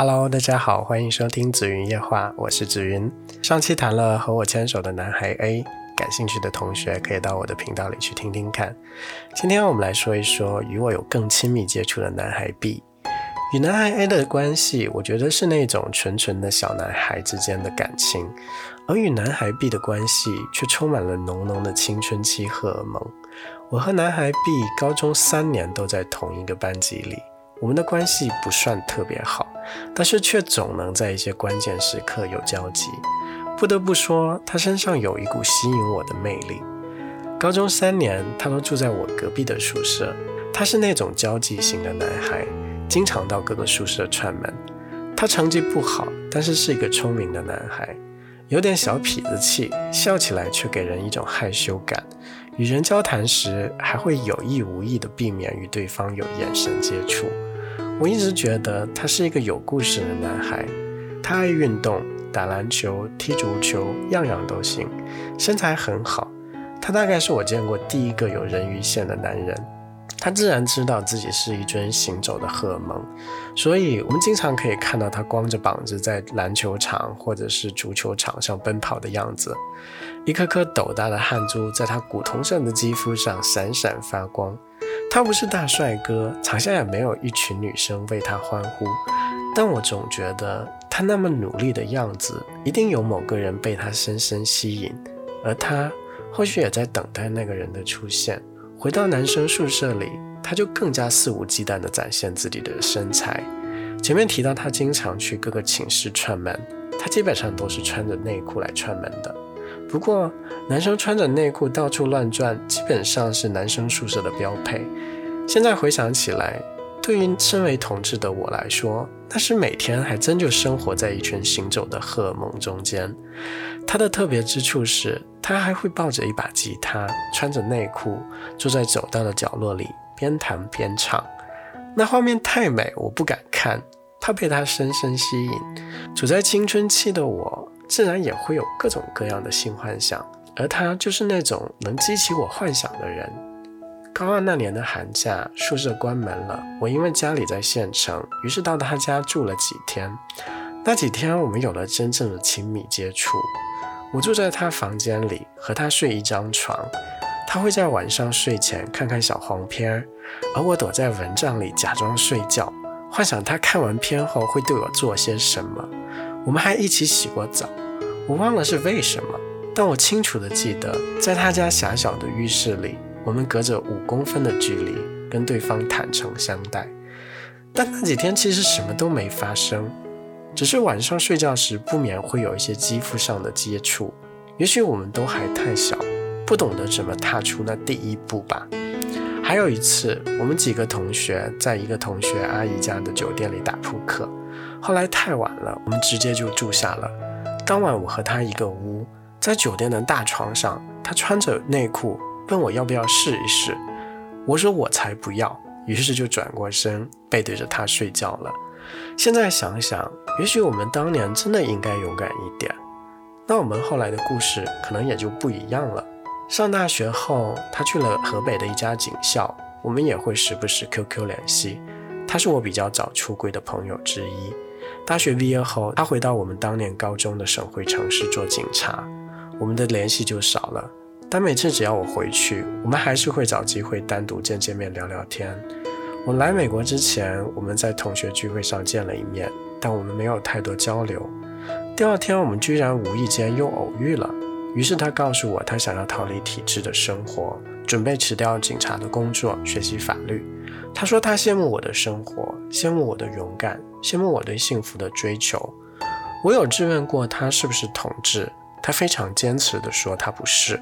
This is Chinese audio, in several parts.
Hello，大家好，欢迎收听紫云夜话，我是紫云。上期谈了和我牵手的男孩 A，感兴趣的同学可以到我的频道里去听听看。今天我们来说一说与我有更亲密接触的男孩 B。与男孩 A 的关系，我觉得是那种纯纯的小男孩之间的感情，而与男孩 B 的关系却充满了浓浓的青春期荷尔蒙。我和男孩 B 高中三年都在同一个班级里。我们的关系不算特别好，但是却总能在一些关键时刻有交集。不得不说，他身上有一股吸引我的魅力。高中三年，他都住在我隔壁的宿舍。他是那种交际型的男孩，经常到各个宿舍串门。他成绩不好，但是是一个聪明的男孩，有点小痞子气，笑起来却给人一种害羞感。与人交谈时，还会有意无意地避免与对方有眼神接触。我一直觉得他是一个有故事的男孩，他爱运动，打篮球、踢足球，样样都行，身材很好。他大概是我见过第一个有人鱼线的男人。他自然知道自己是一尊行走的荷尔蒙，所以我们经常可以看到他光着膀子在篮球场或者是足球场上奔跑的样子，一颗颗斗大的汗珠在他古铜色的肌肤上闪闪发光。他不是大帅哥，场下也没有一群女生为他欢呼，但我总觉得他那么努力的样子，一定有某个人被他深深吸引，而他或许也在等待那个人的出现。回到男生宿舍里，他就更加肆无忌惮地展现自己的身材。前面提到他经常去各个寝室串门，他基本上都是穿着内裤来串门的。不过，男生穿着内裤到处乱转，基本上是男生宿舍的标配。现在回想起来，对于身为同志的我来说，那是每天还真就生活在一群行走的荷尔蒙中间。他的特别之处是，他还会抱着一把吉他，穿着内裤，坐在走道的角落里，边弹边唱。那画面太美，我不敢看，怕被他深深吸引。处在青春期的我。自然也会有各种各样的性幻想，而他就是那种能激起我幻想的人。高二那年的寒假，宿舍关门了，我因为家里在县城，于是到他家住了几天。那几天，我们有了真正的亲密接触。我住在他房间里，和他睡一张床。他会在晚上睡前看看小黄片，而我躲在蚊帐里假装睡觉，幻想他看完片后会对我做些什么。我们还一起洗过澡，我忘了是为什么，但我清楚的记得，在他家狭小的浴室里，我们隔着五公分的距离跟对方坦诚相待。但那几天其实什么都没发生，只是晚上睡觉时不免会有一些肌肤上的接触。也许我们都还太小，不懂得怎么踏出那第一步吧。还有一次，我们几个同学在一个同学阿姨家的酒店里打扑克。后来太晚了，我们直接就住下了。当晚我和他一个屋，在酒店的大床上，他穿着内裤问我要不要试一试，我说我才不要，于是就转过身背对着他睡觉了。现在想想，也许我们当年真的应该勇敢一点，那我们后来的故事可能也就不一样了。上大学后，他去了河北的一家警校，我们也会时不时 QQ 联系。他是我比较早出柜的朋友之一。大学毕业后，他回到我们当年高中的省会城市做警察，我们的联系就少了。但每次只要我回去，我们还是会找机会单独见见面、聊聊天。我来美国之前，我们在同学聚会上见了一面，但我们没有太多交流。第二天，我们居然无意间又偶遇了。于是他告诉我，他想要逃离体制的生活，准备辞掉警察的工作，学习法律。他说他羡慕我的生活，羡慕我的勇敢，羡慕我对幸福的追求。我有质问过他是不是同志，他非常坚持地说他不是。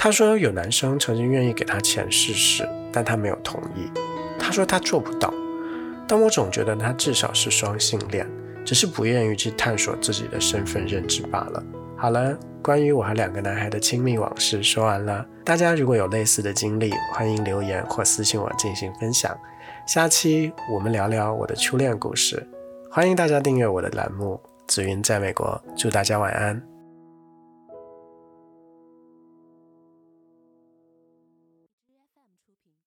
他说有男生曾经愿意给他钱试试，但他没有同意。他说他做不到，但我总觉得他至少是双性恋，只是不愿意去探索自己的身份认知罢了。好了，关于我和两个男孩的亲密往事说完了。大家如果有类似的经历，欢迎留言或私信我进行分享。下期我们聊聊我的初恋故事。欢迎大家订阅我的栏目《紫云在美国》，祝大家晚安。